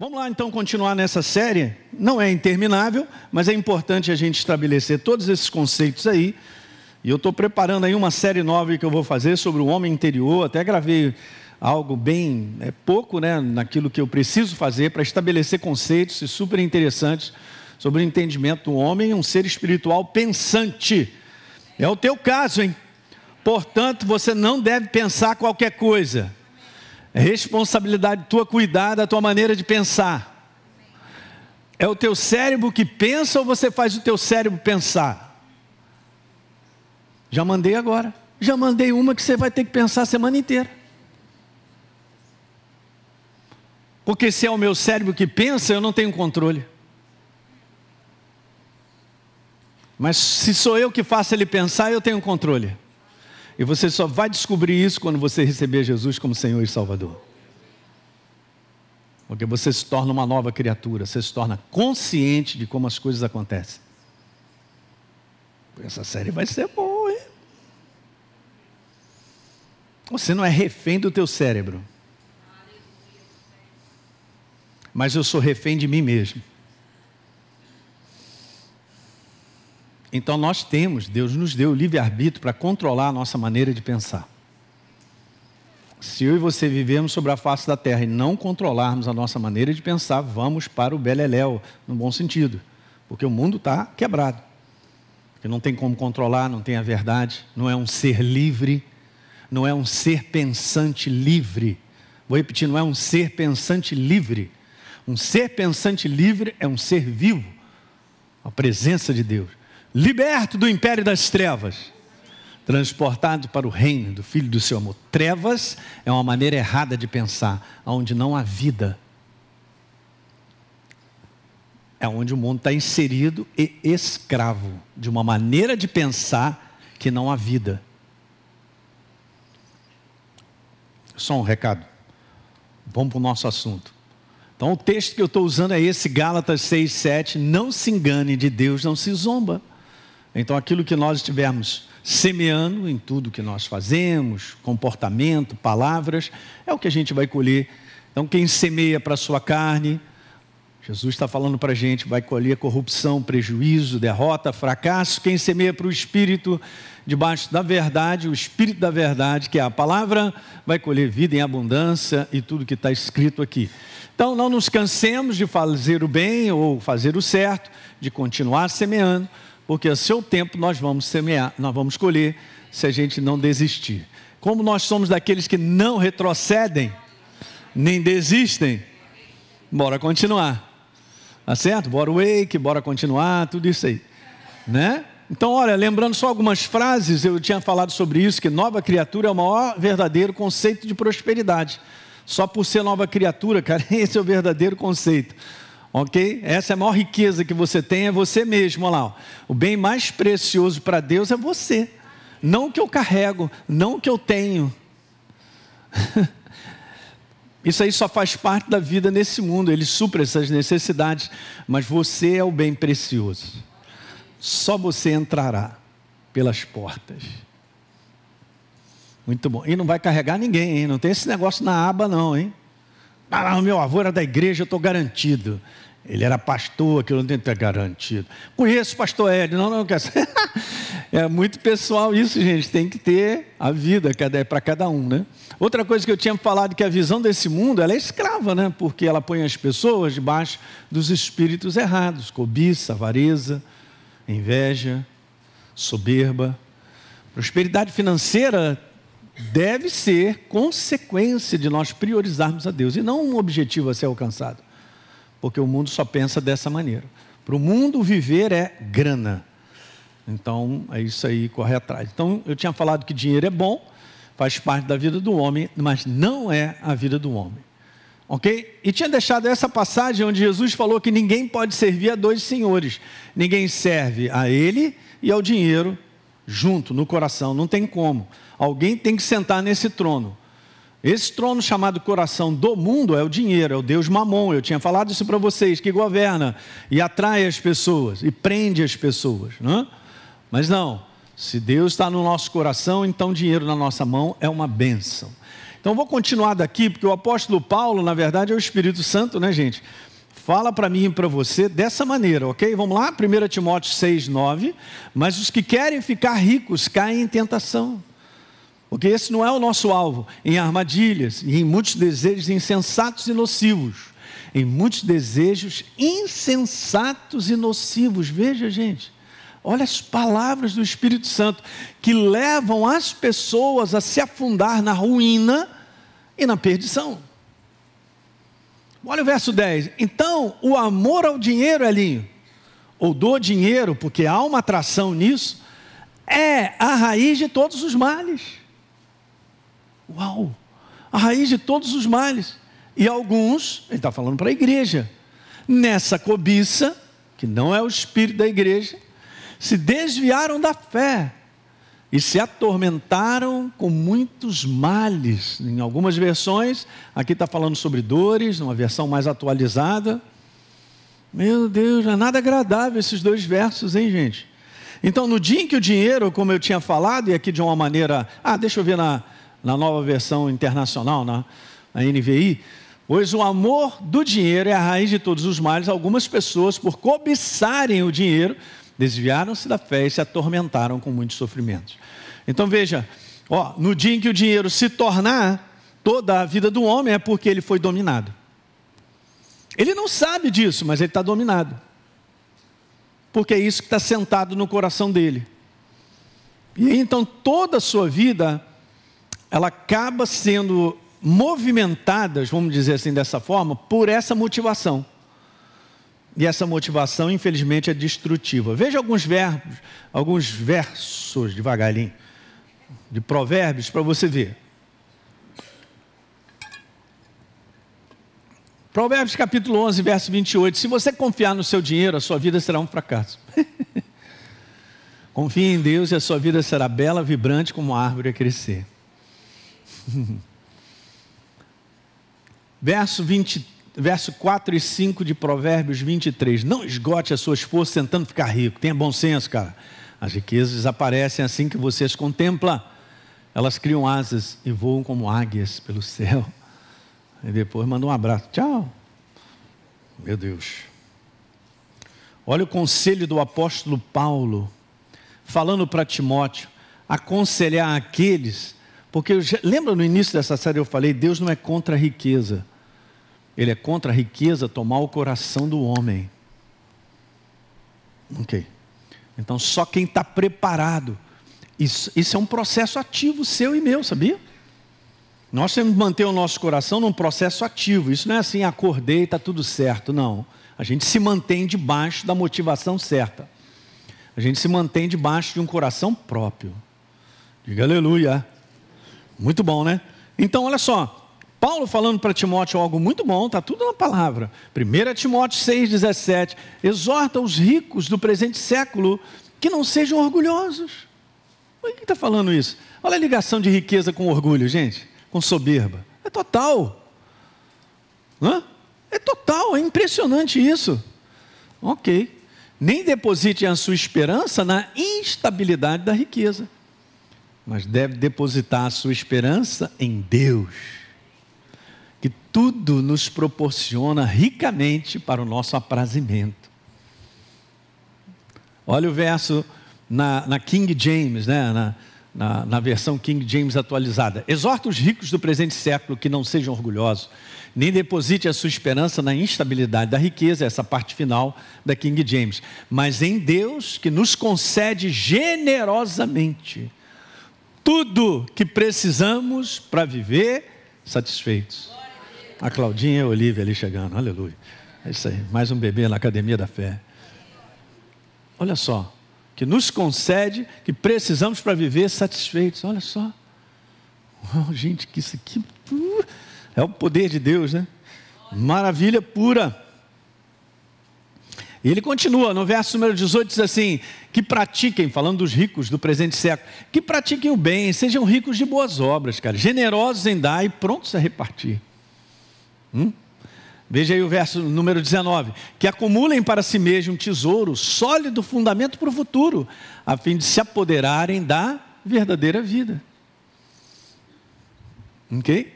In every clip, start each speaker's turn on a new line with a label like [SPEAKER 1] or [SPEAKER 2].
[SPEAKER 1] Vamos lá então continuar nessa série. Não é interminável, mas é importante a gente estabelecer todos esses conceitos aí. E eu estou preparando aí uma série nova que eu vou fazer sobre o homem interior. Até gravei algo bem é pouco, né, naquilo que eu preciso fazer para estabelecer conceitos super interessantes sobre o entendimento do homem, um ser espiritual pensante. É o teu caso, hein? Portanto, você não deve pensar qualquer coisa. Responsabilidade tua cuidar da tua maneira de pensar. É o teu cérebro que pensa ou você faz o teu cérebro pensar? Já mandei agora. Já mandei uma que você vai ter que pensar a semana inteira. Porque se é o meu cérebro que pensa, eu não tenho controle. Mas se sou eu que faço ele pensar, eu tenho controle. E você só vai descobrir isso quando você receber Jesus como Senhor e Salvador. Porque você se torna uma nova criatura, você se torna consciente de como as coisas acontecem. Essa série vai ser boa, hein? Você não é refém do teu cérebro. Mas eu sou refém de mim mesmo. Então nós temos, Deus nos deu o livre-arbítrio para controlar a nossa maneira de pensar. Se eu e você vivemos sobre a face da terra e não controlarmos a nossa maneira de pensar, vamos para o beleléu, no bom sentido. Porque o mundo está quebrado. Porque não tem como controlar, não tem a verdade, não é um ser livre, não é um ser pensante livre. Vou repetir, não é um ser pensante livre. Um ser pensante livre é um ser vivo, a presença de Deus liberto do império das trevas, transportado para o reino do Filho do seu amor. Trevas é uma maneira errada de pensar, onde não há vida. É onde o mundo está inserido e escravo de uma maneira de pensar que não há vida. Só um recado. Vamos para o nosso assunto. Então, o texto que eu estou usando é esse, Gálatas 6, 7. Não se engane, de Deus não se zomba. Então, aquilo que nós estivermos semeando em tudo que nós fazemos, comportamento, palavras, é o que a gente vai colher. Então, quem semeia para a sua carne, Jesus está falando para a gente, vai colher corrupção, prejuízo, derrota, fracasso. Quem semeia para o Espírito, debaixo da verdade, o Espírito da verdade, que é a palavra, vai colher vida em abundância e tudo que está escrito aqui. Então, não nos cansemos de fazer o bem ou fazer o certo, de continuar semeando, porque a seu tempo nós vamos semear, nós vamos colher se a gente não desistir. Como nós somos daqueles que não retrocedem, nem desistem, bora continuar. Tá certo? Bora wake, bora continuar, tudo isso aí. Né? Então, olha, lembrando só algumas frases, eu tinha falado sobre isso, que nova criatura é o maior verdadeiro conceito de prosperidade. Só por ser nova criatura, cara, esse é o verdadeiro conceito. Ok? Essa é a maior riqueza que você tem, é você mesmo. Olha lá. O bem mais precioso para Deus é você. Não o que eu carrego, não o que eu tenho. Isso aí só faz parte da vida nesse mundo, ele supra essas necessidades, mas você é o bem precioso. Só você entrará pelas portas. Muito bom. E não vai carregar ninguém, hein? Não tem esse negócio na aba, não, hein? Ah, meu avô era da igreja, eu estou garantido. Ele era pastor, aquilo não tem que estar garantido. Conheço o pastor Ed, não, não quer é muito pessoal isso, gente. Tem que ter a vida é para cada um, né? Outra coisa que eu tinha falado que a visão desse mundo ela é escrava, né? Porque ela põe as pessoas debaixo dos espíritos errados: cobiça, avareza, inveja, soberba. Prosperidade financeira deve ser consequência de nós priorizarmos a Deus e não um objetivo a ser alcançado, porque o mundo só pensa dessa maneira. Para o mundo viver é grana. Então é isso aí, corre atrás. Então eu tinha falado que dinheiro é bom, faz parte da vida do homem, mas não é a vida do homem. Ok? E tinha deixado essa passagem onde Jesus falou que ninguém pode servir a dois senhores. Ninguém serve a ele e ao dinheiro junto no coração, não tem como. Alguém tem que sentar nesse trono. Esse trono chamado coração do mundo é o dinheiro, é o Deus mamon. Eu tinha falado isso para vocês, que governa e atrai as pessoas e prende as pessoas. Não é? Mas não, se Deus está no nosso coração, então dinheiro na nossa mão é uma bênção. Então vou continuar daqui, porque o apóstolo Paulo, na verdade, é o Espírito Santo, né, gente? Fala para mim e para você dessa maneira, ok? Vamos lá? 1 Timóteo 6, 9. Mas os que querem ficar ricos caem em tentação. Porque esse não é o nosso alvo, em armadilhas e em muitos desejos insensatos e nocivos. Em muitos desejos insensatos e nocivos. Veja, gente. Olha as palavras do Espírito Santo que levam as pessoas a se afundar na ruína e na perdição. Olha o verso 10. Então, o amor ao dinheiro, Elinho, ou do dinheiro, porque há uma atração nisso, é a raiz de todos os males. Uau! A raiz de todos os males. E alguns, ele está falando para a igreja, nessa cobiça, que não é o espírito da igreja, se desviaram da fé e se atormentaram com muitos males. Em algumas versões, aqui está falando sobre dores, numa versão mais atualizada. Meu Deus, não é nada agradável esses dois versos, hein, gente? Então, no dia em que o dinheiro, como eu tinha falado, e aqui de uma maneira. Ah, deixa eu ver na, na nova versão internacional, na, na NVI. Pois o amor do dinheiro é a raiz de todos os males. Algumas pessoas, por cobiçarem o dinheiro, desviaram-se da fé e se atormentaram com muitos sofrimentos. Então veja, ó, no dia em que o dinheiro se tornar toda a vida do homem é porque ele foi dominado. Ele não sabe disso, mas ele está dominado. Porque é isso que está sentado no coração dele. E então toda a sua vida, ela acaba sendo movimentada, vamos dizer assim dessa forma, por essa motivação. E essa motivação, infelizmente, é destrutiva. Veja alguns verbos, alguns versos devagarinho, de provérbios para você ver. Provérbios capítulo 11, verso 28. Se você confiar no seu dinheiro, a sua vida será um fracasso. Confie em Deus e a sua vida será bela, vibrante como a árvore a crescer. verso 23 verso 4 e 5 de Provérbios 23. Não esgote as suas forças tentando ficar rico. Tenha bom senso, cara. As riquezas desaparecem assim que você as contempla. Elas criam asas e voam como águias pelo céu. E depois manda um abraço. Tchau. Meu Deus. Olha o conselho do apóstolo Paulo, falando para Timóteo, aconselhar aqueles, porque já, lembra no início dessa série eu falei, Deus não é contra a riqueza. Ele é contra a riqueza tomar o coração do homem. Ok. Então só quem está preparado. Isso, isso é um processo ativo seu e meu, sabia? Nós temos que manter o nosso coração num processo ativo. Isso não é assim, acordei, está tudo certo. Não. A gente se mantém debaixo da motivação certa. A gente se mantém debaixo de um coração próprio. Diga aleluia. Muito bom, né? Então, olha só. Paulo falando para Timóteo algo muito bom, está tudo na palavra. 1 Timóteo 6,17. Exorta os ricos do presente século que não sejam orgulhosos. Por que está falando isso? Olha a ligação de riqueza com orgulho, gente, com soberba. É total. Hã? É total, é impressionante isso. Ok. Nem deposite a sua esperança na instabilidade da riqueza, mas deve depositar a sua esperança em Deus que tudo nos proporciona ricamente para o nosso aprazimento. Olha o verso na, na King James, né? Na, na, na, versão King James atualizada. Exorta os ricos do presente século que não sejam orgulhosos, nem deposite a sua esperança na instabilidade da riqueza, essa parte final da King James, mas em Deus que nos concede generosamente tudo que precisamos para viver satisfeitos. A Claudinha e a Olivia ali chegando, aleluia. É isso aí, mais um bebê na academia da fé. Olha só, que nos concede que precisamos para viver satisfeitos. Olha só. Oh, gente, que isso aqui uh, é o poder de Deus, né? Maravilha pura. E ele continua, no verso número 18 diz assim: que pratiquem, falando dos ricos do presente século, que pratiquem o bem, sejam ricos de boas obras, cara, generosos em dar e prontos a repartir. Hum? Veja aí o verso número 19: que acumulem para si mesmo um tesouro, sólido fundamento para o futuro, a fim de se apoderarem da verdadeira vida. Ok?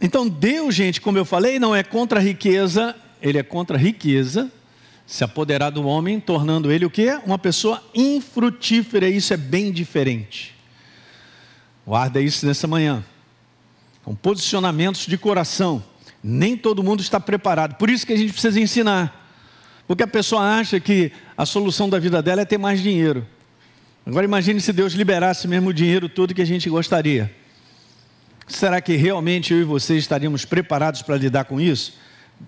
[SPEAKER 1] Então, Deus, gente, como eu falei, não é contra a riqueza, ele é contra a riqueza, se apoderar do homem, tornando ele o quê? Uma pessoa infrutífera, isso é bem diferente. Guarda isso nessa manhã. São posicionamentos de coração. Nem todo mundo está preparado. Por isso que a gente precisa ensinar. Porque a pessoa acha que a solução da vida dela é ter mais dinheiro. Agora imagine se Deus liberasse mesmo o dinheiro todo que a gente gostaria. Será que realmente eu e você estaríamos preparados para lidar com isso?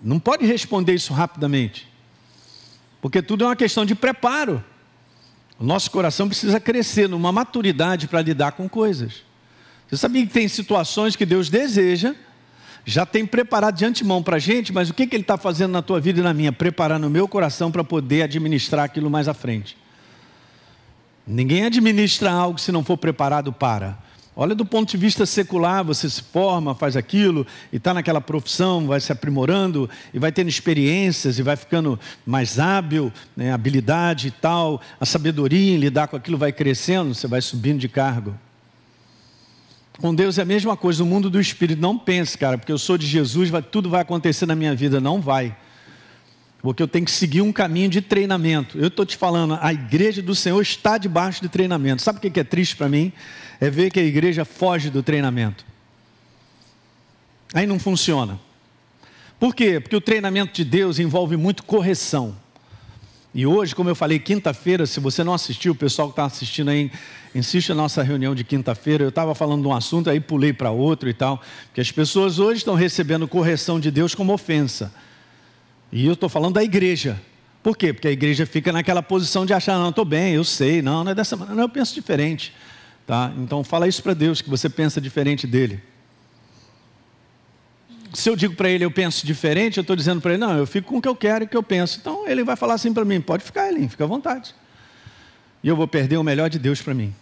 [SPEAKER 1] Não pode responder isso rapidamente. Porque tudo é uma questão de preparo. O nosso coração precisa crescer numa maturidade para lidar com coisas. Você sabia que tem situações que Deus deseja já tem preparado de antemão para a gente, mas o que, que Ele está fazendo na tua vida e na minha? Preparar no meu coração para poder administrar aquilo mais à frente. Ninguém administra algo se não for preparado para. Olha do ponto de vista secular, você se forma, faz aquilo, e está naquela profissão, vai se aprimorando, e vai tendo experiências, e vai ficando mais hábil, né, habilidade e tal, a sabedoria em lidar com aquilo vai crescendo, você vai subindo de cargo. Com Deus é a mesma coisa, no mundo do Espírito. Não pense, cara, porque eu sou de Jesus, vai, tudo vai acontecer na minha vida. Não vai. Porque eu tenho que seguir um caminho de treinamento. Eu estou te falando, a igreja do Senhor está debaixo de treinamento. Sabe o que é triste para mim? É ver que a igreja foge do treinamento. Aí não funciona. Por quê? Porque o treinamento de Deus envolve muito correção. E hoje, como eu falei, quinta-feira, se você não assistiu, o pessoal que está assistindo aí, insiste na nossa reunião de quinta-feira. Eu estava falando de um assunto, aí pulei para outro e tal. Porque as pessoas hoje estão recebendo correção de Deus como ofensa. E eu estou falando da igreja. Por quê? Porque a igreja fica naquela posição de achar, não, estou bem, eu sei, não, não é dessa maneira, não, eu penso diferente. Tá? Então fala isso para Deus, que você pensa diferente dele se eu digo para ele eu penso diferente, eu estou dizendo para ele, não, eu fico com o que eu quero e o que eu penso. Então ele vai falar assim para mim, pode ficar, Elim, fica à vontade. E eu vou perder o melhor de Deus para mim.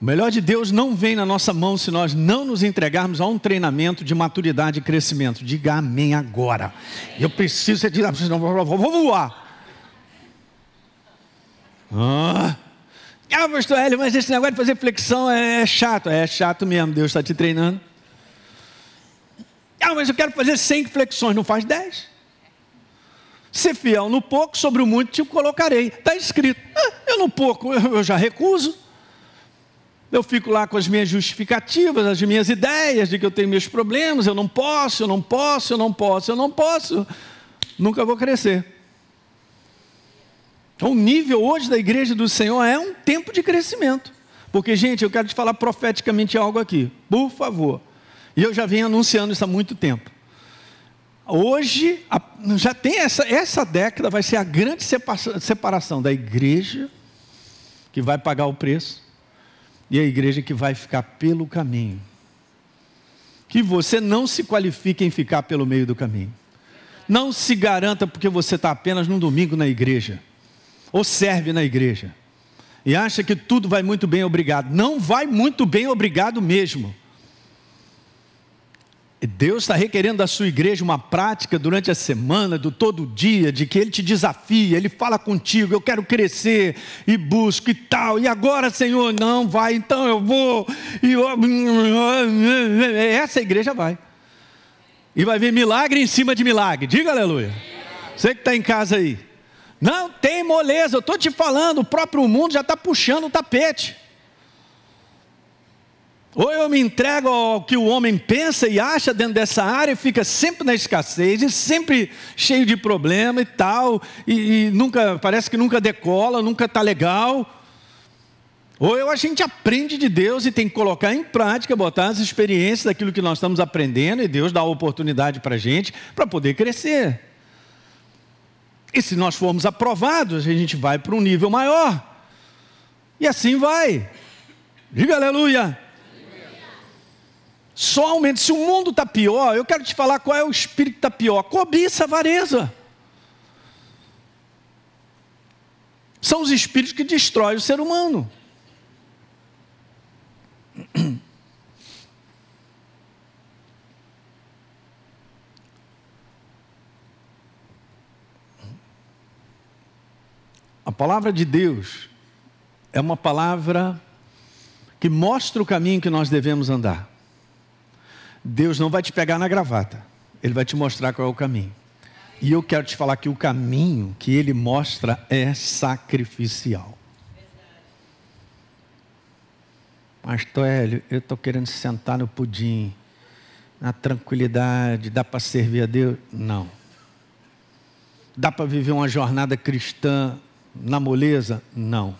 [SPEAKER 1] O melhor de Deus não vem na nossa mão se nós não nos entregarmos a um treinamento de maturidade e crescimento. Diga amém agora. Eu preciso de senão vou voar. Ah. ah, pastor Hélio, mas esse negócio de fazer flexão é chato. É chato mesmo, Deus está te treinando. Ah, mas eu quero fazer 100 flexões, não faz 10. Ser fiel no pouco, sobre o muito te colocarei. Está escrito. Ah, eu no pouco, eu já recuso. Eu fico lá com as minhas justificativas, as minhas ideias de que eu tenho meus problemas, eu não posso, eu não posso, eu não posso, eu não posso. Nunca vou crescer. Então, o nível hoje da igreja do Senhor é um tempo de crescimento. Porque, gente, eu quero te falar profeticamente algo aqui. Por favor. E eu já venho anunciando isso há muito tempo. Hoje, já tem essa, essa década, vai ser a grande separação da igreja, que vai pagar o preço, e a igreja que vai ficar pelo caminho. Que você não se qualifique em ficar pelo meio do caminho. Não se garanta porque você está apenas num domingo na igreja, ou serve na igreja, e acha que tudo vai muito bem, obrigado. Não vai muito bem, obrigado mesmo. Deus está requerendo da sua igreja uma prática durante a semana, do todo dia, de que Ele te desafia, Ele fala contigo, eu quero crescer e busco e tal, e agora, Senhor, não vai, então eu vou, e essa igreja vai, e vai ver milagre em cima de milagre, diga aleluia. Você que está em casa aí, não tem moleza, eu estou te falando, o próprio mundo já está puxando o tapete. Ou eu me entrego ao que o homem pensa e acha dentro dessa área fica sempre na escassez e sempre cheio de problema e tal, e, e nunca parece que nunca decola, nunca está legal. Ou eu, a gente aprende de Deus e tem que colocar em prática, botar as experiências daquilo que nós estamos aprendendo, e Deus dá a oportunidade para a gente para poder crescer. E se nós formos aprovados, a gente vai para um nível maior. E assim vai. Diga aleluia. Só aumenta. Se o mundo está pior, eu quero te falar qual é o espírito que está pior: cobiça, avareza. São os espíritos que destroem o ser humano. A palavra de Deus é uma palavra que mostra o caminho que nós devemos andar. Deus não vai te pegar na gravata, Ele vai te mostrar qual é o caminho. E eu quero te falar que o caminho que Ele mostra é sacrificial. Pastor Hélio, eu estou querendo sentar no pudim, na tranquilidade, dá para servir a Deus? Não. Dá para viver uma jornada cristã na moleza? Não.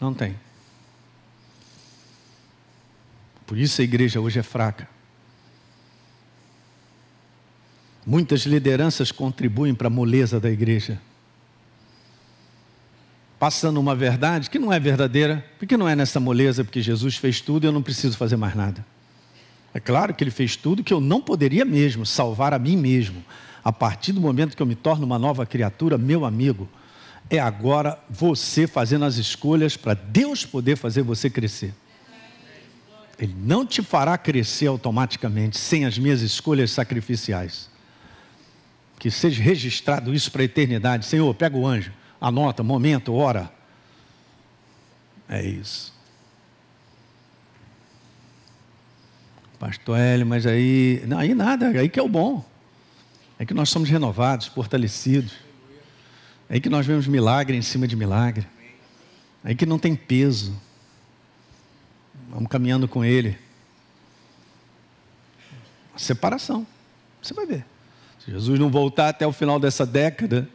[SPEAKER 1] Não tem. Por isso a igreja hoje é fraca. Muitas lideranças contribuem para a moleza da igreja passando uma verdade que não é verdadeira, porque não é nessa moleza, porque Jesus fez tudo e eu não preciso fazer mais nada. É claro que ele fez tudo que eu não poderia mesmo salvar a mim mesmo. A partir do momento que eu me torno uma nova criatura, meu amigo, é agora você fazendo as escolhas para Deus poder fazer você crescer. Ele não te fará crescer automaticamente sem as minhas escolhas sacrificiais. Que seja registrado isso para a eternidade. Senhor, pega o anjo anota, momento, hora. É isso. Pastor Hélio, mas aí. Não, aí nada, aí que é o bom. É que nós somos renovados, fortalecidos. É aí que nós vemos milagre em cima de milagre. É que não tem peso. Vamos caminhando com Ele. Separação. Você vai ver. Se Jesus não voltar até o final dessa década,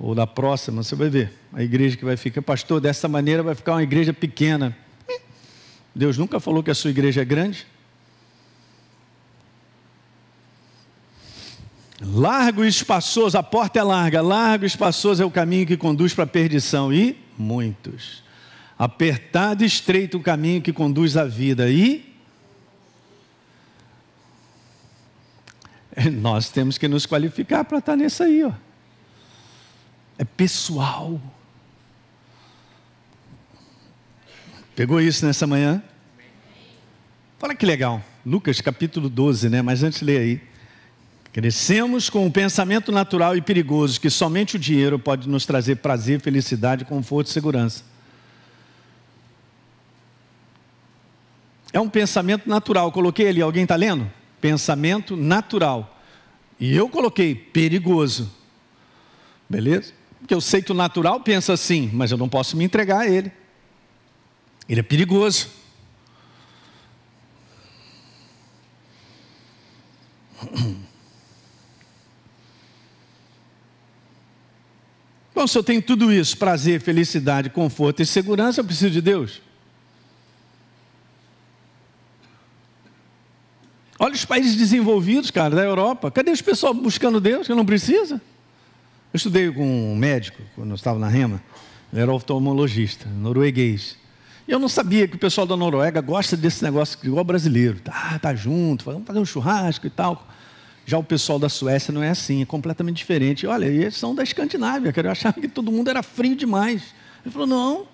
[SPEAKER 1] ou da próxima, você vai ver. A igreja que vai ficar, pastor, dessa maneira vai ficar uma igreja pequena. Deus nunca falou que a sua igreja é grande. Largo e espaçoso, a porta é larga, largo e espaçoso é o caminho que conduz para a perdição, e muitos. Apertado e estreito o caminho que conduz à vida, e nós temos que nos qualificar para estar nesse aí, ó é pessoal. Pegou isso nessa manhã? Olha que legal. Lucas capítulo 12, né? Mas antes lê aí. Crescemos com um pensamento natural e perigoso que somente o dinheiro pode nos trazer prazer, felicidade, conforto e segurança. É um pensamento natural. Coloquei ali, alguém está lendo? Pensamento natural. E eu coloquei perigoso. Beleza? Porque eu sei que o natural pensa assim, mas eu não posso me entregar a ele. Ele é perigoso. Bom, se eu tenho tudo isso, prazer, felicidade, conforto e segurança, eu preciso de Deus. Olha os países desenvolvidos, cara, da Europa. Cadê os pessoal buscando Deus que não precisa? Eu estudei com um médico, quando eu estava na Rema, ele era oftalmologista, norueguês. E eu não sabia que o pessoal da Noruega gosta desse negócio igual brasileiro. Tá, tá junto, vamos fazer um churrasco e tal. Já o pessoal da Suécia não é assim, é completamente diferente. Olha, eles são da Escandinávia, que eu achava que todo mundo era frio demais. Ele falou, não.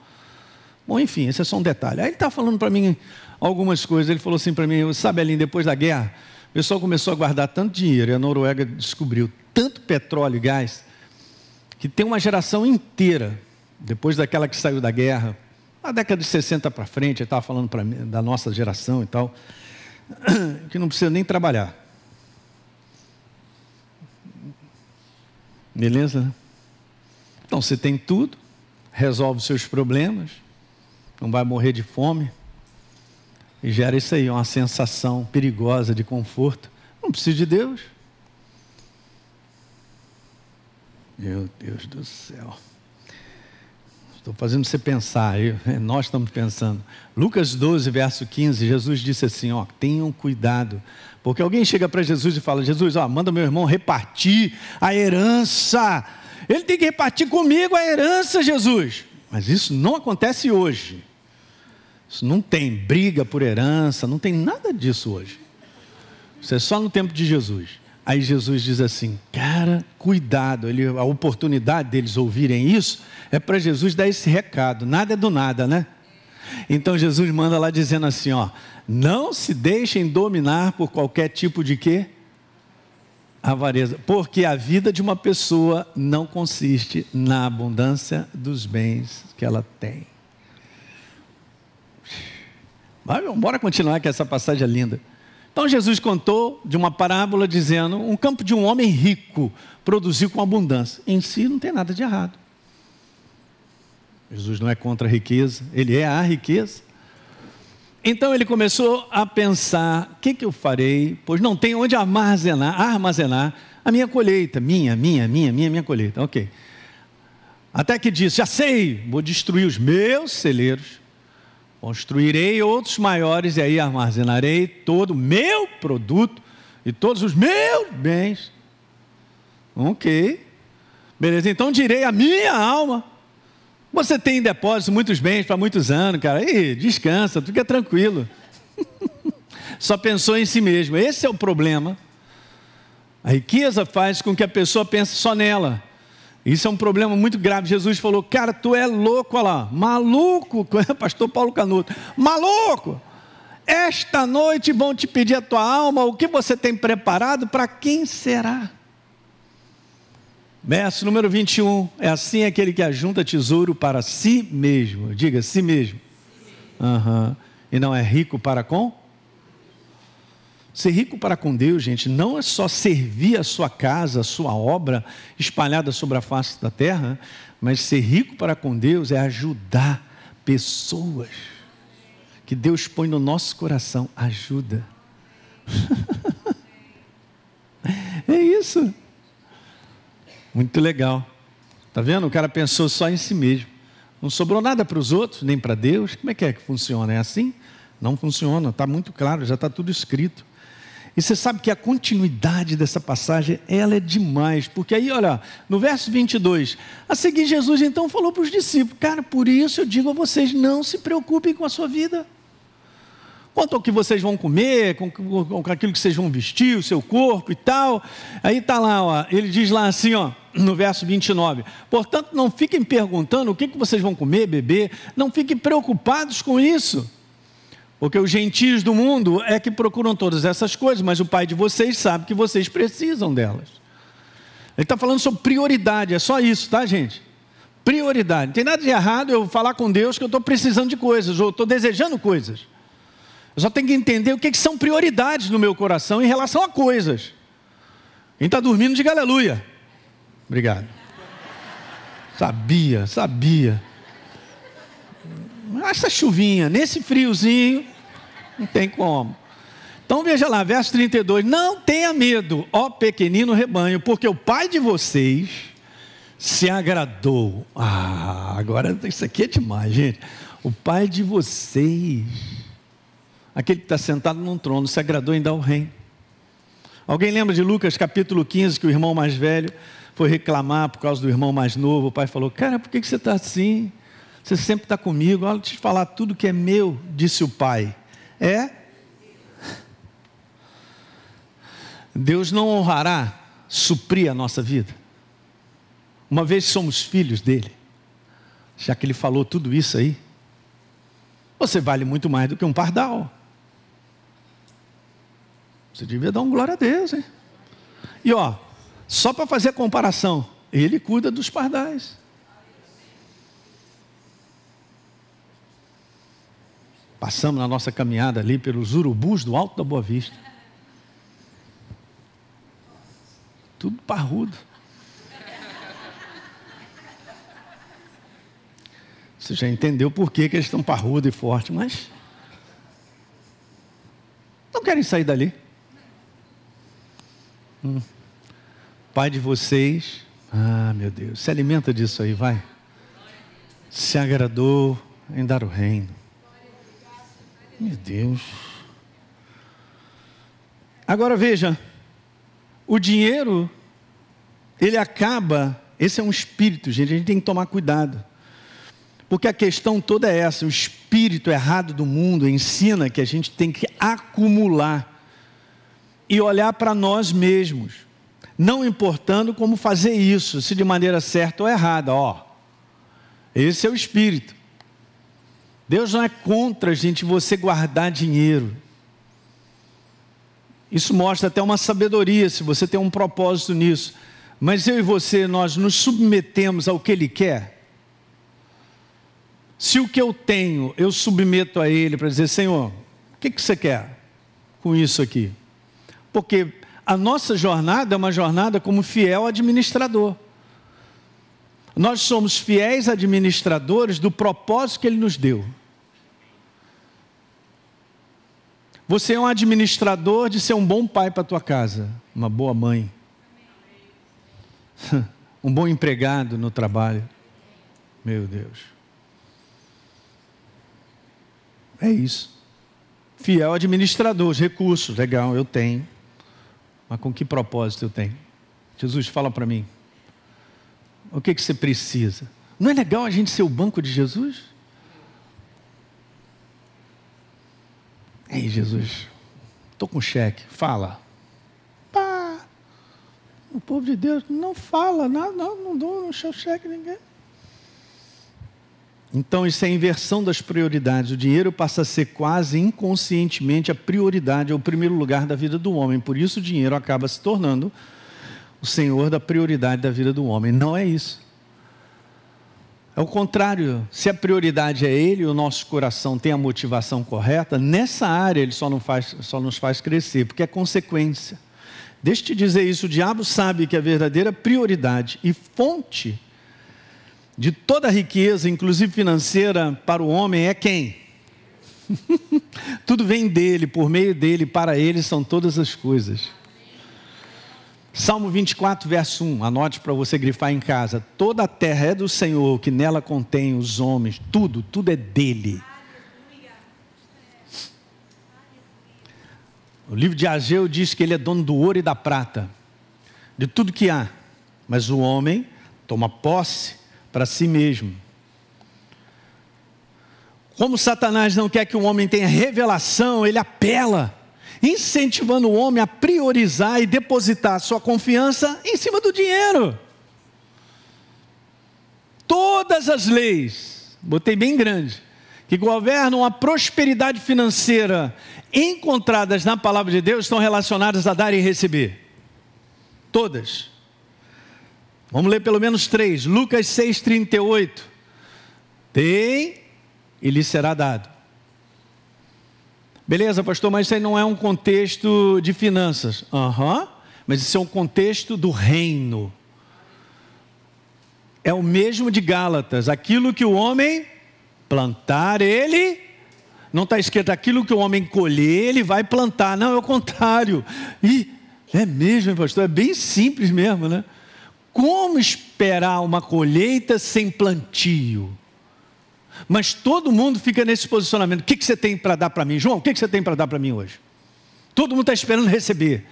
[SPEAKER 1] Bom, enfim, esse é só um detalhe. Aí ele estava falando para mim algumas coisas. Ele falou assim para mim, sabe, Aline, depois da guerra, o pessoal começou a guardar tanto dinheiro e a Noruega descobriu tanto petróleo e gás que tem uma geração inteira, depois daquela que saiu da guerra, na década de 60 para frente, eu estava falando pra, da nossa geração e tal, que não precisa nem trabalhar. Beleza? Então você tem tudo, resolve os seus problemas, não vai morrer de fome, e gera isso aí, uma sensação perigosa de conforto. Não precisa de Deus. Meu Deus do céu. Estou fazendo você pensar, eu, nós estamos pensando. Lucas 12, verso 15, Jesus disse assim: ó, tenham cuidado. Porque alguém chega para Jesus e fala: Jesus, ó, manda meu irmão repartir a herança. Ele tem que repartir comigo a herança, Jesus. Mas isso não acontece hoje. Isso não tem briga por herança, não tem nada disso hoje. Isso é só no tempo de Jesus. Aí Jesus diz assim: cara, cuidado. Ele, a oportunidade deles ouvirem isso é para Jesus dar esse recado. Nada é do nada, né? Então Jesus manda lá dizendo assim: ó, não se deixem dominar por qualquer tipo de quê? Avareza. Porque a vida de uma pessoa não consiste na abundância dos bens que ela tem. Vai, bora continuar que essa passagem é linda. Então Jesus contou de uma parábola dizendo: um campo de um homem rico produziu com abundância. Em si não tem nada de errado. Jesus não é contra a riqueza, ele é a riqueza. Então ele começou a pensar: o que, que eu farei? Pois não tem onde armazenar, armazenar a minha colheita, minha, minha, minha, minha, minha colheita. Ok. Até que disse: já sei, vou destruir os meus celeiros Construirei outros maiores e aí armazenarei todo o meu produto e todos os meus bens. Ok. Beleza, então direi a minha alma. Você tem em depósito muitos bens para muitos anos, cara. Ih, descansa, fica tranquilo. Só pensou em si mesmo. Esse é o problema. A riqueza faz com que a pessoa pense só nela. Isso é um problema muito grave. Jesus falou, cara, tu é louco, olha lá, maluco, pastor Paulo Canuto, maluco. Esta noite vão te pedir a tua alma, o que você tem preparado, para quem será? Verso número 21, é assim aquele que ajunta tesouro para si mesmo, diga si mesmo, uhum. e não é rico para com? Ser rico para com Deus, gente, não é só servir a sua casa, a sua obra espalhada sobre a face da terra, mas ser rico para com Deus é ajudar pessoas que Deus põe no nosso coração. Ajuda. é isso. Muito legal. Tá vendo? O cara pensou só em si mesmo. Não sobrou nada para os outros, nem para Deus. Como é que é que funciona? É assim? Não funciona, está muito claro, já está tudo escrito. E você sabe que a continuidade dessa passagem, ela é demais, porque aí, olha, no verso 22, a seguir Jesus então falou para os discípulos, cara, por isso eu digo a vocês, não se preocupem com a sua vida. Quanto ao que vocês vão comer, com, com, com aquilo que vocês vão vestir, o seu corpo e tal. Aí está lá, ó, ele diz lá assim, ó, no verso 29. Portanto, não fiquem perguntando o que, que vocês vão comer, beber, não fiquem preocupados com isso porque os gentios do mundo é que procuram todas essas coisas, mas o Pai de vocês sabe que vocês precisam delas. Ele está falando sobre prioridade, é só isso, tá, gente? Prioridade. Não tem nada de errado eu falar com Deus que eu estou precisando de coisas, ou estou desejando coisas. Eu só tenho que entender o que, que são prioridades no meu coração em relação a coisas. Quem está dormindo, diga aleluia. Obrigado. Sabia, sabia. Essa chuvinha, nesse friozinho, não tem como. Então veja lá, verso 32: Não tenha medo, ó pequenino rebanho, porque o Pai de vocês se agradou. Ah, agora isso aqui é demais, gente. O Pai de vocês, aquele que está sentado num trono, se agradou em dar o reino. Alguém lembra de Lucas capítulo 15, que o irmão mais velho foi reclamar por causa do irmão mais novo? O pai falou: Cara, por que você está assim? Você sempre está comigo. Olha, te falar tudo que é meu, disse o pai. É? Deus não honrará suprir a nossa vida. Uma vez somos filhos dele, já que ele falou tudo isso aí, você vale muito mais do que um pardal. Você devia dar um glória a Deus, hein? E ó, só para fazer a comparação, ele cuida dos pardais. Passamos na nossa caminhada ali pelos urubus do Alto da Boa Vista. Tudo parrudo. Você já entendeu por que, que eles estão parrudos e fortes, mas não querem sair dali. Hum. Pai de vocês, ah meu Deus, se alimenta disso aí, vai. Se agradou em dar o reino. Meu Deus. Agora veja, o dinheiro, ele acaba, esse é um espírito, gente, a gente tem que tomar cuidado. Porque a questão toda é essa: o espírito errado do mundo ensina que a gente tem que acumular e olhar para nós mesmos, não importando como fazer isso, se de maneira certa ou errada. Ó, esse é o espírito. Deus não é contra a gente você guardar dinheiro. Isso mostra até uma sabedoria, se você tem um propósito nisso. Mas eu e você, nós nos submetemos ao que Ele quer. se o que eu tenho eu submeto a Ele para dizer: Senhor, o que, que você quer com isso aqui? Porque a nossa jornada é uma jornada como fiel administrador. Nós somos fiéis administradores do propósito que Ele nos deu. Você é um administrador de ser um bom pai para a tua casa, uma boa mãe, um bom empregado no trabalho. Meu Deus. É isso. Fiel administrador, os recursos, legal, eu tenho. Mas com que propósito eu tenho? Jesus, fala para mim. O que, que você precisa? Não é legal a gente ser o banco de Jesus? Ei, Jesus, estou com cheque, fala. Pá, o povo de Deus não fala, não, não, não dou não cheque a ninguém. Então, isso é a inversão das prioridades. O dinheiro passa a ser quase inconscientemente a prioridade, é o primeiro lugar da vida do homem. Por isso, o dinheiro acaba se tornando o senhor da prioridade da vida do homem. Não é isso. É o contrário. Se a prioridade é Ele, o nosso coração tem a motivação correta, nessa área Ele só, não faz, só nos faz crescer, porque é consequência. Deixa eu te dizer isso: o diabo sabe que a verdadeira prioridade e fonte de toda a riqueza, inclusive financeira, para o homem é quem? Tudo vem dele, por meio dele, para ele são todas as coisas. Salmo 24, verso 1, anote para você grifar em casa. Toda a terra é do Senhor, que nela contém os homens, tudo, tudo é dele. O livro de Ageu diz que ele é dono do ouro e da prata, de tudo que há. Mas o homem toma posse para si mesmo. Como Satanás não quer que o homem tenha revelação, ele apela incentivando o homem a priorizar e depositar sua confiança em cima do dinheiro. Todas as leis, botei bem grande, que governam a prosperidade financeira encontradas na palavra de Deus estão relacionadas a dar e receber. Todas. Vamos ler pelo menos três. Lucas 6,38. Tem e lhe será dado. Beleza, pastor, mas isso aí não é um contexto de finanças. Aham, uhum, mas isso é um contexto do reino. É o mesmo de Gálatas. Aquilo que o homem plantar, ele. Não está escrito aquilo que o homem colher, ele vai plantar. Não, é o contrário. E é mesmo, pastor, é bem simples mesmo, né? Como esperar uma colheita sem plantio? Mas todo mundo fica nesse posicionamento. O que, que você tem para dar para mim? João, o que, que você tem para dar para mim hoje? Todo mundo está esperando receber.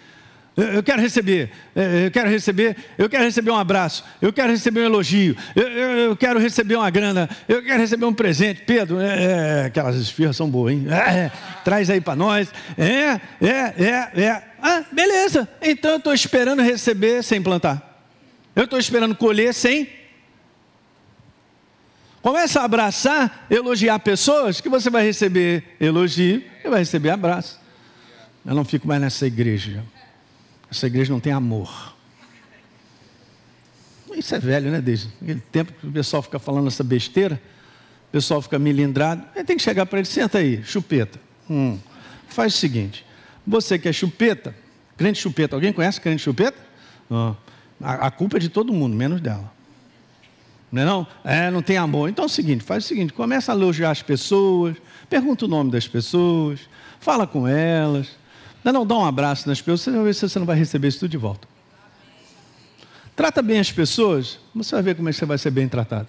[SPEAKER 1] Eu quero receber, eu quero receber, eu quero receber um abraço, eu quero receber um elogio, eu, eu, eu quero receber uma grana, eu quero receber um presente. Pedro, é, é, aquelas esfirras são boas, hein? É, é, traz aí para nós. É, é, é, é. Ah, beleza, então eu estou esperando receber sem plantar. Eu estou esperando colher sem Começa a abraçar, elogiar pessoas, que você vai receber elogio e vai receber abraço. Eu não fico mais nessa igreja. Essa igreja não tem amor. Isso é velho, né, desde aquele tempo que o pessoal fica falando essa besteira, o pessoal fica melindrado. Aí tem que chegar para ele, senta aí, chupeta. Hum. Faz o seguinte, você que é chupeta, crente chupeta, alguém conhece crente chupeta? Oh. A, a culpa é de todo mundo, menos dela. Não é não? É, não tem amor. Então é o seguinte, faz o seguinte, começa a elogiar as pessoas, pergunta o nome das pessoas, fala com elas. Não, não, dá um abraço nas pessoas, você vai ver se você não vai receber isso tudo de volta. Trata bem as pessoas, você vai ver como é que você vai ser bem tratado.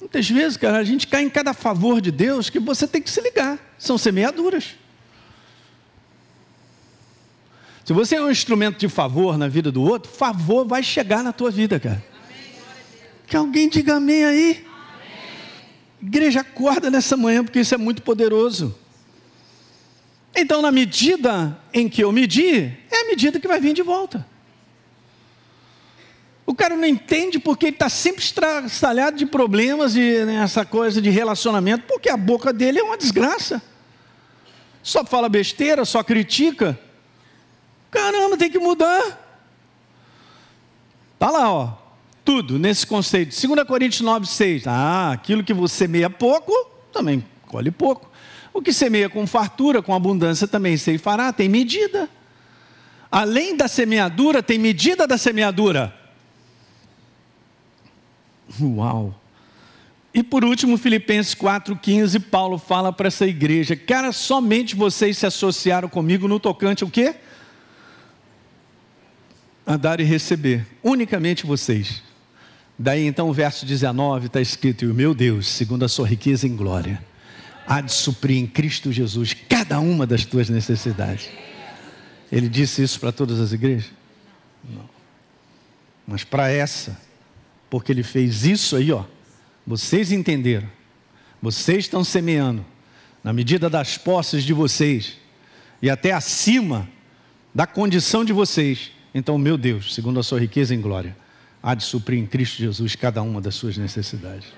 [SPEAKER 1] Muitas vezes, cara, a gente cai em cada favor de Deus que você tem que se ligar. São semeaduras. Se você é um instrumento de favor na vida do outro, favor vai chegar na tua vida, cara. Que alguém diga amém aí. Igreja, acorda nessa manhã, porque isso é muito poderoso. Então, na medida em que eu medir, é a medida que vai vir de volta. O cara não entende porque ele está sempre estraçalhado de problemas e né, essa coisa de relacionamento, porque a boca dele é uma desgraça. Só fala besteira, só critica. Caramba, tem que mudar. Tá lá, ó. Tudo nesse conceito. 2 Coríntios 9, 6. Ah, aquilo que você semeia pouco, também colhe pouco. O que semeia com fartura, com abundância, também se fará, tem medida. Além da semeadura, tem medida da semeadura. Uau! E por último, Filipenses 4,15, Paulo fala para essa igreja: Cara, somente vocês se associaram comigo no tocante o quê? A dar e receber. Unicamente vocês. Daí então o verso 19 está escrito: E o meu Deus, segundo a sua riqueza em glória, há de suprir em Cristo Jesus cada uma das tuas necessidades. Ele disse isso para todas as igrejas? Não. Mas para essa, porque ele fez isso aí, ó. Vocês entenderam. Vocês estão semeando na medida das posses de vocês e até acima da condição de vocês. Então, meu Deus, segundo a sua riqueza em glória, há de suprir em Cristo Jesus cada uma das suas necessidades.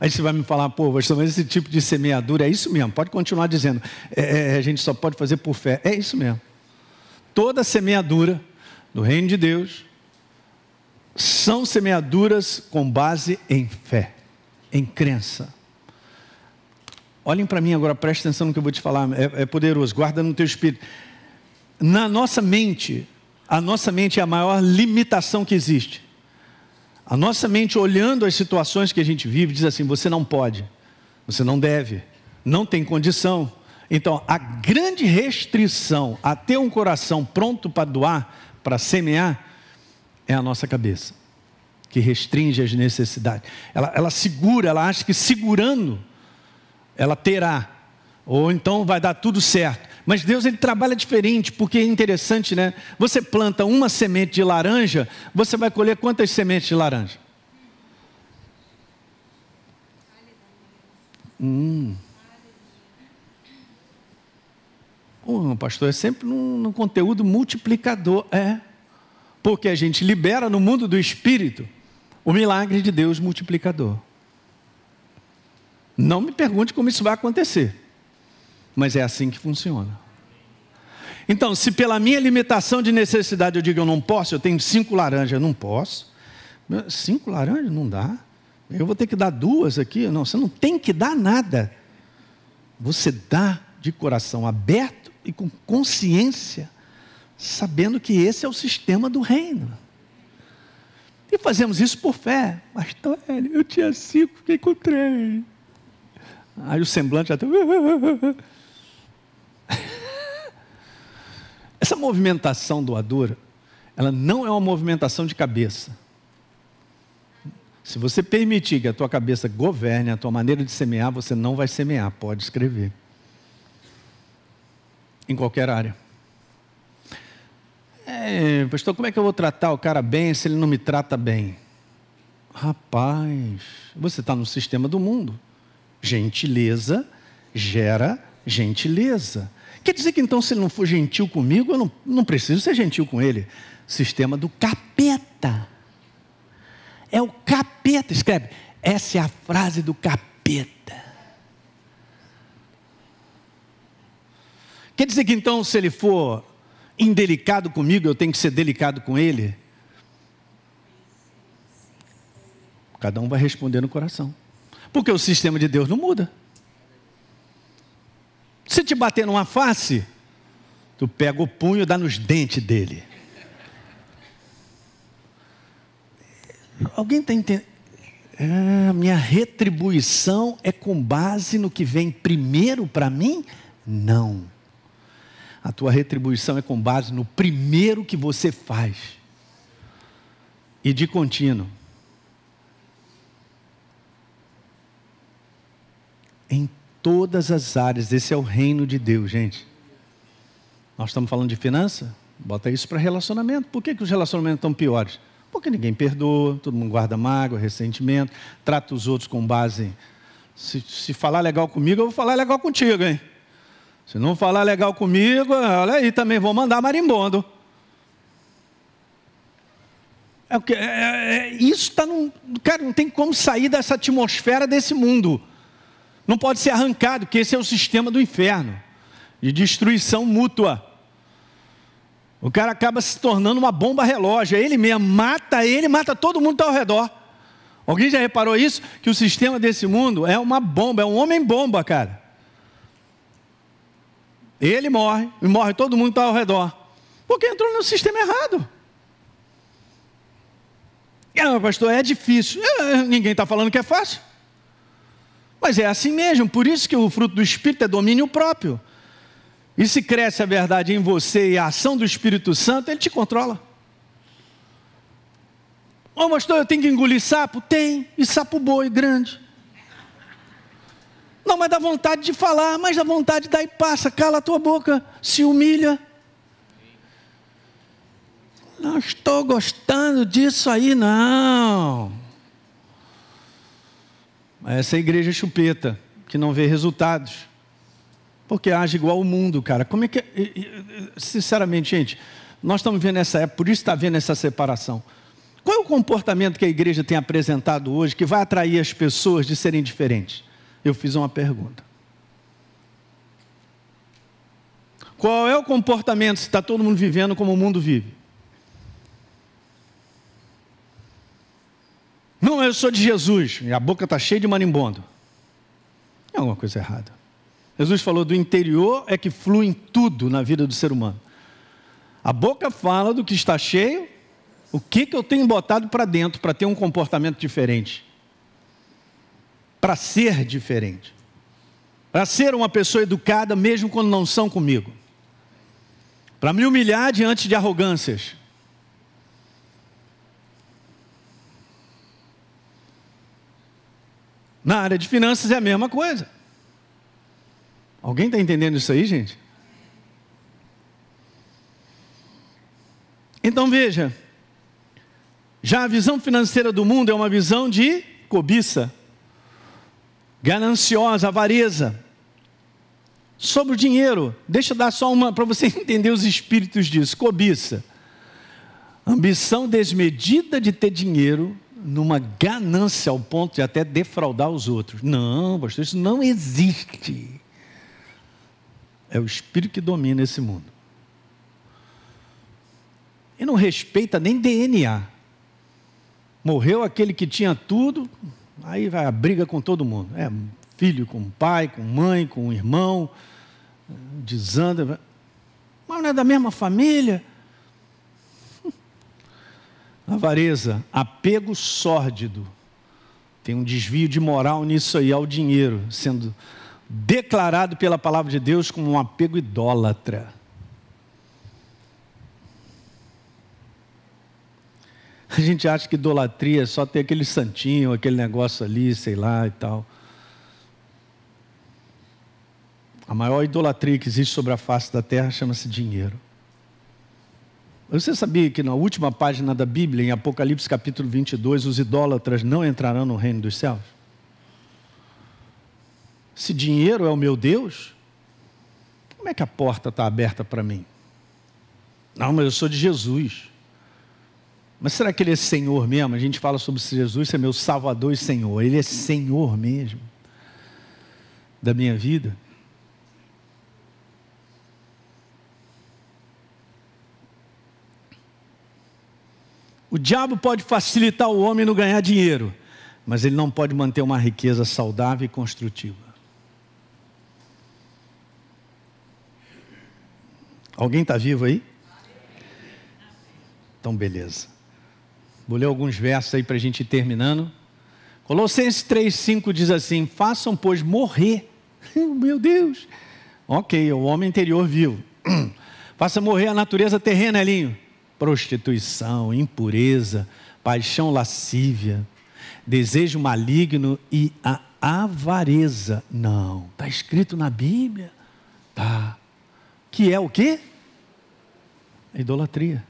[SPEAKER 1] Aí você vai me falar, pô, mas esse tipo de semeadura é isso mesmo, pode continuar dizendo, é, é, a gente só pode fazer por fé. É isso mesmo. Toda semeadura do reino de Deus são semeaduras com base em fé, em crença. Olhem para mim agora, preste atenção no que eu vou te falar, é, é poderoso, guarda no teu espírito. Na nossa mente, a nossa mente é a maior limitação que existe. A nossa mente, olhando as situações que a gente vive, diz assim: você não pode, você não deve, não tem condição. Então, a grande restrição a ter um coração pronto para doar, para semear, é a nossa cabeça, que restringe as necessidades. Ela, ela segura, ela acha que segurando, ela terá, ou então vai dar tudo certo. Mas Deus ele trabalha diferente, porque é interessante, né? Você planta uma semente de laranja, você vai colher quantas sementes de laranja? Hum. Pô, pastor, é sempre no conteúdo multiplicador. É. Porque a gente libera no mundo do espírito o milagre de Deus multiplicador. Não me pergunte como isso vai acontecer mas é assim que funciona. Então, se pela minha limitação de necessidade eu digo eu não posso, eu tenho cinco laranjas, não posso. Cinco laranjas não dá. Eu vou ter que dar duas aqui. Não, você não tem que dar nada. Você dá de coração aberto e com consciência, sabendo que esse é o sistema do reino. E fazemos isso por fé. Pastor, eu tinha cinco, fiquei com três. Aí o semblante já está. Essa movimentação doadora, ela não é uma movimentação de cabeça. Se você permitir que a tua cabeça governe a tua maneira de semear, você não vai semear, pode escrever. Em qualquer área. É, pastor, como é que eu vou tratar o cara bem se ele não me trata bem? Rapaz, você está no sistema do mundo. Gentileza gera gentileza. Quer dizer que então, se ele não for gentil comigo, eu não, não preciso ser gentil com ele. Sistema do capeta. É o capeta, escreve. Essa é a frase do capeta. Quer dizer que então, se ele for indelicado comigo, eu tenho que ser delicado com ele? Cada um vai responder no coração. Porque o sistema de Deus não muda. Se te bater numa face, tu pega o punho e dá nos dentes dele. Alguém está entendendo? Ah, minha retribuição é com base no que vem primeiro para mim? Não. A tua retribuição é com base no primeiro que você faz. E de contínuo. Em todas as áreas. Esse é o reino de Deus, gente. Nós estamos falando de finança? Bota isso para relacionamento. Por que, que os relacionamentos estão piores? Porque ninguém perdoa, todo mundo guarda mágoa, ressentimento, trata os outros com base. Se, se falar legal comigo, eu vou falar legal contigo, hein? Se não falar legal comigo, olha aí também, vou mandar marimbondo. É, é, é, é, isso está num. Cara, não tem como sair dessa atmosfera desse mundo. Não pode ser arrancado, porque esse é o sistema do inferno de destruição mútua. O cara acaba se tornando uma bomba relógio. Ele mesmo mata ele, mata todo mundo que está ao redor. Alguém já reparou isso? Que o sistema desse mundo é uma bomba, é um homem-bomba, cara. Ele morre, e morre todo mundo que está ao redor. Porque entrou no sistema errado. Ah, pastor, é difícil. É, ninguém está falando que é fácil. Mas é assim mesmo, por isso que o fruto do Espírito é domínio próprio. E se cresce a verdade em você e a ação do Espírito Santo, ele te controla. Ô oh, pastor, eu tenho que engolir sapo? Tem, e sapo boi, grande. Não, mas dá vontade de falar, mas dá vontade de dar e passa, cala a tua boca, se humilha. Não estou gostando disso aí, não. Essa é a igreja chupeta, que não vê resultados. Porque age igual o mundo, cara. Como é que. Sinceramente, gente, nós estamos vendo essa época, por isso está vendo essa separação. Qual é o comportamento que a igreja tem apresentado hoje que vai atrair as pessoas de serem diferentes? Eu fiz uma pergunta. Qual é o comportamento se está todo mundo vivendo como o mundo vive? Não, eu sou de Jesus. E a boca está cheia de marimbondo. É alguma coisa errada. Jesus falou: do interior é que flui tudo na vida do ser humano. A boca fala do que está cheio, o que, que eu tenho botado para dentro para ter um comportamento diferente. Para ser diferente. Para ser uma pessoa educada, mesmo quando não são comigo. Para me humilhar diante de arrogâncias. Na área de finanças é a mesma coisa. Alguém está entendendo isso aí, gente? Então veja, já a visão financeira do mundo é uma visão de cobiça, gananciosa, avareza. Sobre o dinheiro, deixa eu dar só uma para você entender os espíritos disso: cobiça, ambição desmedida de ter dinheiro, numa ganância ao ponto de até defraudar os outros. Não, pastor, isso não existe. É o espírito que domina esse mundo. E não respeita nem DNA. Morreu aquele que tinha tudo, aí vai a briga com todo mundo. É filho com pai, com mãe, com irmão, desanda. Mas não é da mesma família avareza, apego sórdido. Tem um desvio de moral nisso aí ao dinheiro, sendo declarado pela palavra de Deus como um apego idólatra. A gente acha que idolatria é só ter aquele santinho, aquele negócio ali, sei lá e tal. A maior idolatria que existe sobre a face da terra chama-se dinheiro. Você sabia que na última página da Bíblia, em Apocalipse capítulo 22, os idólatras não entrarão no reino dos céus? Se dinheiro é o meu Deus, como é que a porta está aberta para mim? Não, mas eu sou de Jesus. Mas será que ele é Senhor mesmo? A gente fala sobre Jesus ser meu Salvador e Senhor. Ele é Senhor mesmo da minha vida. O diabo pode facilitar o homem no ganhar dinheiro, mas ele não pode manter uma riqueza saudável e construtiva. Alguém está vivo aí? Então, beleza. Vou ler alguns versos aí para a gente ir terminando. Colossenses 3,5 diz assim: Façam, pois, morrer. Meu Deus! Ok, o homem interior vivo. Faça morrer a natureza terrena, Elinho prostituição, impureza, paixão lascívia, desejo maligno e a avareza. Não, está escrito na Bíblia. Tá. Que é o quê? A idolatria.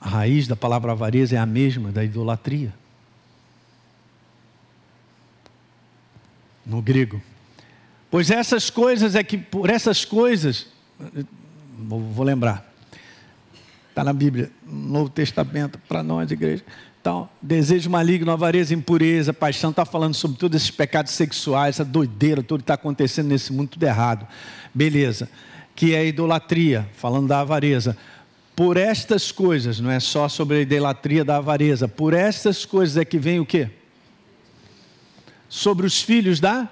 [SPEAKER 1] A raiz da palavra avareza é a mesma da idolatria. No grego. Pois essas coisas é que, por essas coisas, vou lembrar, Está na Bíblia, no Novo Testamento, para nós, igreja. Então, desejo maligno, avareza, impureza, paixão, está falando sobre todos esses pecados sexuais, essa doideira, tudo que está acontecendo nesse mundo, tudo errado. Beleza. que é idolatria, falando da avareza. Por estas coisas, não é só sobre a idolatria da avareza, por estas coisas é que vem o quê? Sobre os filhos da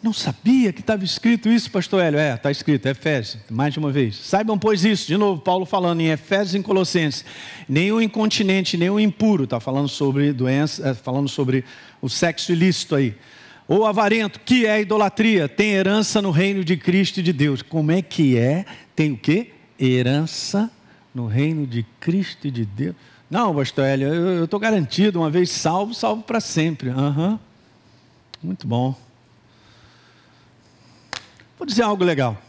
[SPEAKER 1] Não sabia que estava escrito isso, pastor Hélio. É, está escrito, Efésios, mais de uma vez. Saibam, pois, isso, de novo, Paulo falando em Efésios e em Colossenses. Nenhum incontinente, nenhum impuro, está falando sobre doença, é, falando sobre o sexo ilícito aí. Ou avarento, que é idolatria, tem herança no reino de Cristo e de Deus. Como é que é? Tem o quê? Herança no reino de Cristo e de Deus. Não, pastor Hélio, eu estou garantido, uma vez salvo, salvo para sempre. Uhum. Muito bom. Vou dizer algo legal.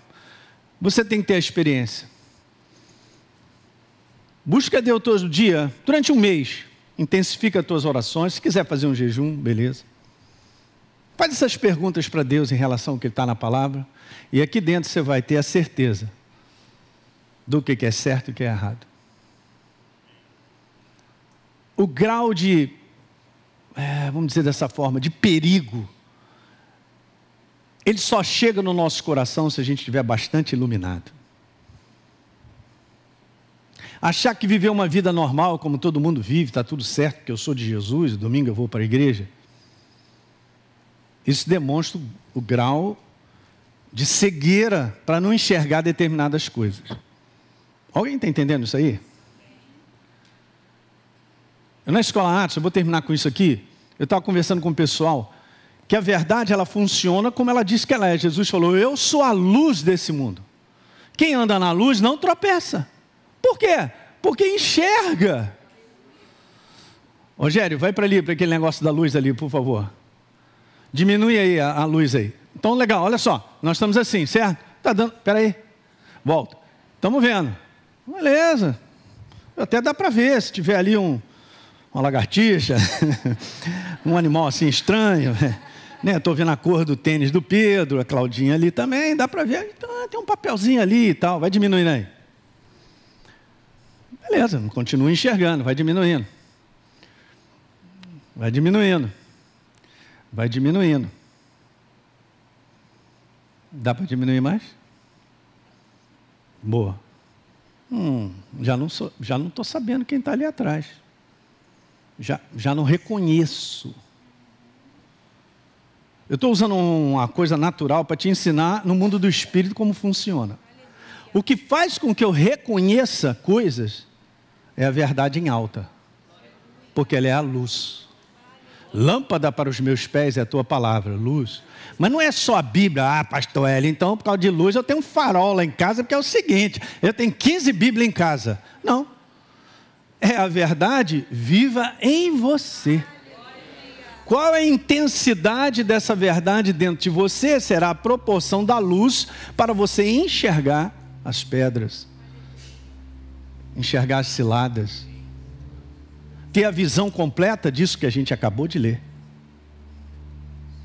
[SPEAKER 1] Você tem que ter a experiência. Busca Deus todo dia, durante um mês. Intensifica as tuas orações. Se quiser fazer um jejum, beleza. Faz essas perguntas para Deus em relação ao que está na palavra. E aqui dentro você vai ter a certeza do que é certo e o que é errado. O grau de, é, vamos dizer dessa forma, de perigo ele só chega no nosso coração se a gente estiver bastante iluminado. Achar que viver uma vida normal, como todo mundo vive, está tudo certo, que eu sou de Jesus, domingo eu vou para a igreja. Isso demonstra o grau de cegueira para não enxergar determinadas coisas. Alguém está entendendo isso aí? Eu na escola artes, eu vou terminar com isso aqui. Eu estava conversando com o pessoal que a verdade ela funciona como ela diz que ela é. Jesus falou: Eu sou a luz desse mundo. Quem anda na luz não tropeça. Por quê? Porque enxerga. Rogério, vai para ali, para aquele negócio da luz ali, por favor. Diminui aí a, a, luz aí. Então, legal, olha só. Nós estamos assim, certo? Tá dando. Espera aí. Volta. Estamos vendo. Beleza. Até dá para ver se tiver ali um, uma lagartixa, um animal assim estranho. Né, Estou vendo a cor do tênis do Pedro, a Claudinha ali também, dá para ver. Então, tem um papelzinho ali e tal, vai diminuindo aí. Beleza, continua enxergando, vai diminuindo. Vai diminuindo. Vai diminuindo. Dá para diminuir mais? Boa. Hum, já não sou, já não estou sabendo quem está ali atrás. Já, já não reconheço. Eu estou usando uma coisa natural para te ensinar no mundo do espírito como funciona. O que faz com que eu reconheça coisas é a verdade em alta, porque ela é a luz. Lâmpada para os meus pés é a tua palavra, luz. Mas não é só a Bíblia, ah, pastor Eli, então por causa de luz eu tenho um farol lá em casa, porque é o seguinte, eu tenho 15 Bíblias em casa. Não. É a verdade viva em você. Qual é a intensidade dessa verdade dentro de você? Será a proporção da luz para você enxergar as pedras, enxergar as ciladas, ter a visão completa disso que a gente acabou de ler.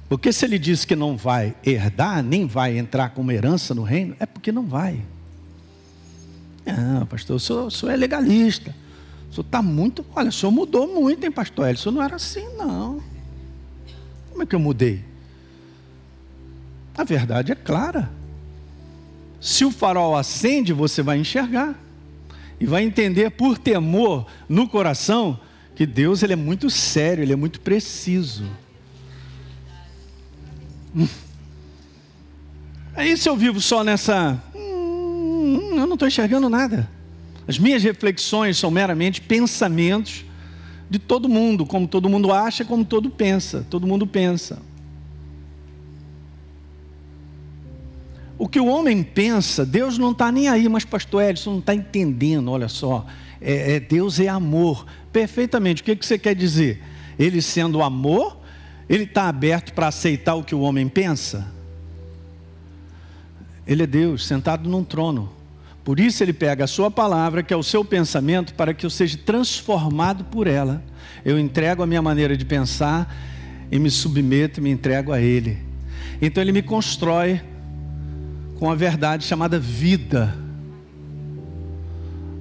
[SPEAKER 1] Porque se ele diz que não vai herdar, nem vai entrar como herança no reino, é porque não vai. Ah, pastor, o senhor, o senhor é legalista. O senhor está muito. Olha, o senhor mudou muito, hein, pastor? O senhor não era assim, não. Como é que eu mudei? A verdade é clara. Se o farol acende, você vai enxergar. E vai entender por temor no coração que Deus ele é muito sério, ele é muito preciso. Aí se eu vivo só nessa. Hum, eu não estou enxergando nada. As minhas reflexões são meramente pensamentos de todo mundo, como todo mundo acha, como todo pensa, todo mundo pensa. O que o homem pensa, Deus não está nem aí, mas pastor Edson não está entendendo, olha só. É, é, Deus é amor, perfeitamente. O que, que você quer dizer? Ele sendo amor, ele está aberto para aceitar o que o homem pensa? Ele é Deus, sentado num trono. Por isso ele pega a sua palavra, que é o seu pensamento, para que eu seja transformado por ela. Eu entrego a minha maneira de pensar e me submeto e me entrego a ele. Então ele me constrói com a verdade chamada vida.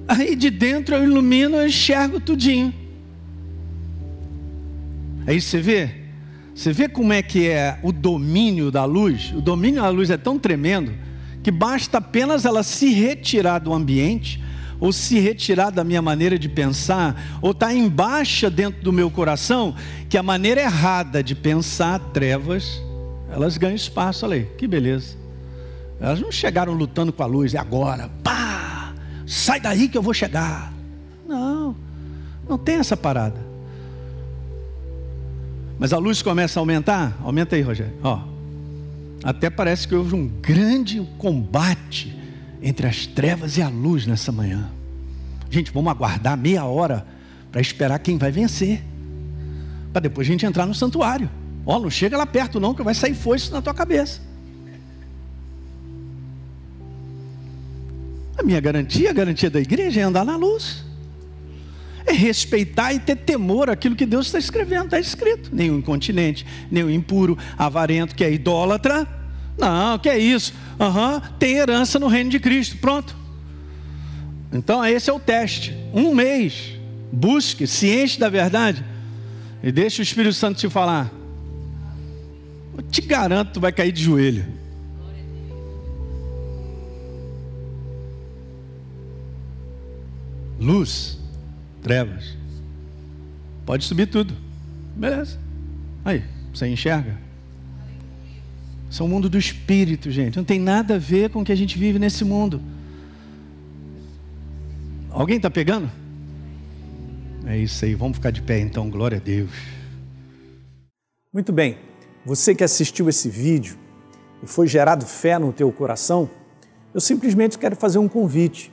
[SPEAKER 1] Aí de dentro eu ilumino, eu enxergo tudinho. Aí você vê, Você vê como é que é o domínio da luz? O domínio da luz é tão tremendo que basta apenas ela se retirar do ambiente, ou se retirar da minha maneira de pensar, ou estar tá embaixo dentro do meu coração, que a maneira errada de pensar, trevas, elas ganham espaço. Olha aí, que beleza. Elas não chegaram lutando com a luz, e agora, pá, sai daí que eu vou chegar. Não, não tem essa parada. Mas a luz começa a aumentar, aumenta aí, Rogério. Ó, até parece que houve um grande combate entre as trevas e a luz nessa manhã. Gente, vamos aguardar meia hora para esperar quem vai vencer. Para depois a gente entrar no santuário. Ó, não chega lá perto não, que vai sair foice na tua cabeça. A minha garantia, a garantia da igreja é andar na luz. É respeitar e ter temor aquilo que Deus está escrevendo, está escrito. O incontinente, o impuro, avarento, que é idólatra. Não, que é isso? Uhum, tem herança no reino de Cristo. Pronto. Então esse é o teste. Um mês. Busque, ciente da verdade. E deixe o Espírito Santo te falar. Eu te garanto, tu vai cair de joelho. Luz trevas. Pode subir tudo. Beleza. Aí, você enxerga? Isso é o mundo do espírito, gente. Não tem nada a ver com o que a gente vive nesse mundo. Alguém está pegando? É isso aí. Vamos ficar de pé então. Glória a Deus.
[SPEAKER 2] Muito bem. Você que assistiu esse vídeo e foi gerado fé no teu coração, eu simplesmente quero fazer um convite